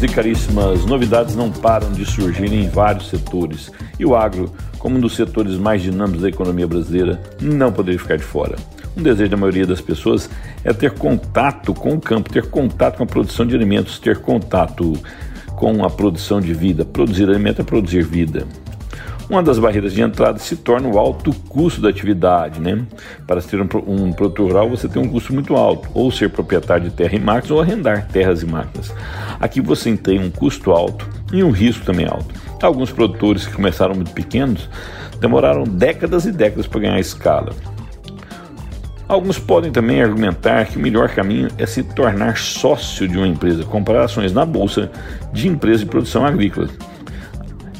E caríssimas, novidades não param de surgir em vários setores e o agro, como um dos setores mais dinâmicos da economia brasileira, não poderia ficar de fora. Um desejo da maioria das pessoas é ter contato com o campo, ter contato com a produção de alimentos, ter contato com a produção de vida. Produzir alimento é produzir vida. Uma das barreiras de entrada se torna o alto custo da atividade. Né? Para ser um, um produtor rural, você tem um custo muito alto, ou ser proprietário de terra e máquinas, ou arrendar terras e máquinas. Aqui você tem um custo alto e um risco também alto. Alguns produtores que começaram muito pequenos demoraram décadas e décadas para ganhar escala. Alguns podem também argumentar que o melhor caminho é se tornar sócio de uma empresa, comprar ações na bolsa de empresas de produção agrícola.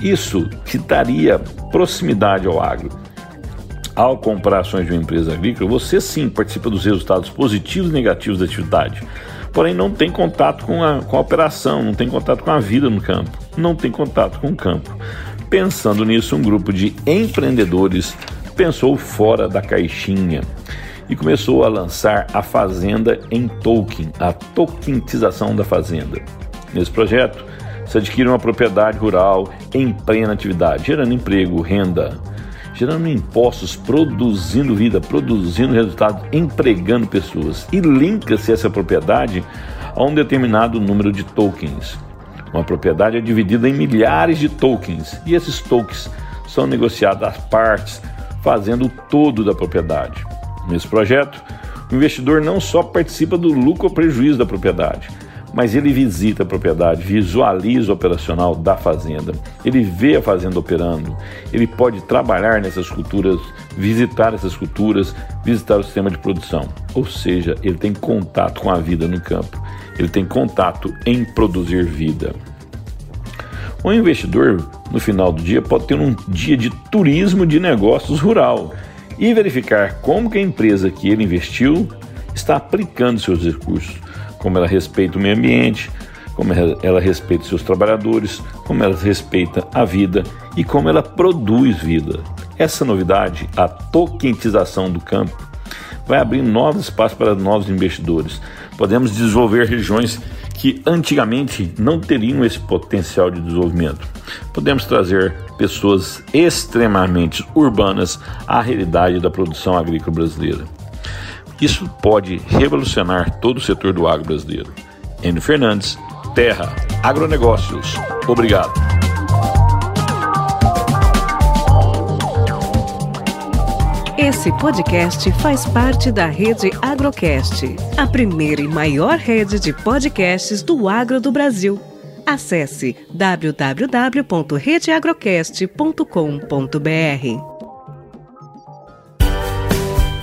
Isso te daria proximidade ao agro. Ao comprar ações de uma empresa agrícola, você sim participa dos resultados positivos e negativos da atividade. Porém, não tem contato com a, com a operação, não tem contato com a vida no campo, não tem contato com o campo. Pensando nisso, um grupo de empreendedores pensou fora da caixinha e começou a lançar a fazenda em token, a tokenização da fazenda. Nesse projeto, se adquire uma propriedade rural em plena atividade, gerando emprego, renda, gerando impostos, produzindo vida, produzindo resultados, empregando pessoas. E linka-se essa propriedade a um determinado número de tokens. Uma propriedade é dividida em milhares de tokens e esses tokens são negociados às partes, fazendo o todo da propriedade. Nesse projeto, o investidor não só participa do lucro ou prejuízo da propriedade, mas ele visita a propriedade, visualiza o operacional da fazenda, ele vê a fazenda operando, ele pode trabalhar nessas culturas, visitar essas culturas, visitar o sistema de produção. Ou seja, ele tem contato com a vida no campo, ele tem contato em produzir vida. O investidor, no final do dia, pode ter um dia de turismo de negócios rural e verificar como que a empresa que ele investiu está aplicando seus recursos como ela respeita o meio ambiente, como ela respeita seus trabalhadores, como ela respeita a vida e como ela produz vida. Essa novidade, a tokenização do campo, vai abrir novos espaços para novos investidores. Podemos desenvolver regiões que antigamente não teriam esse potencial de desenvolvimento. Podemos trazer pessoas extremamente urbanas à realidade da produção agrícola brasileira. Isso pode revolucionar todo o setor do agro brasileiro. Enio Fernandes, Terra, Agronegócios. Obrigado. Esse podcast faz parte da rede Agrocast, a primeira e maior rede de podcasts do agro do Brasil. Acesse www.redeagrocast.com.br.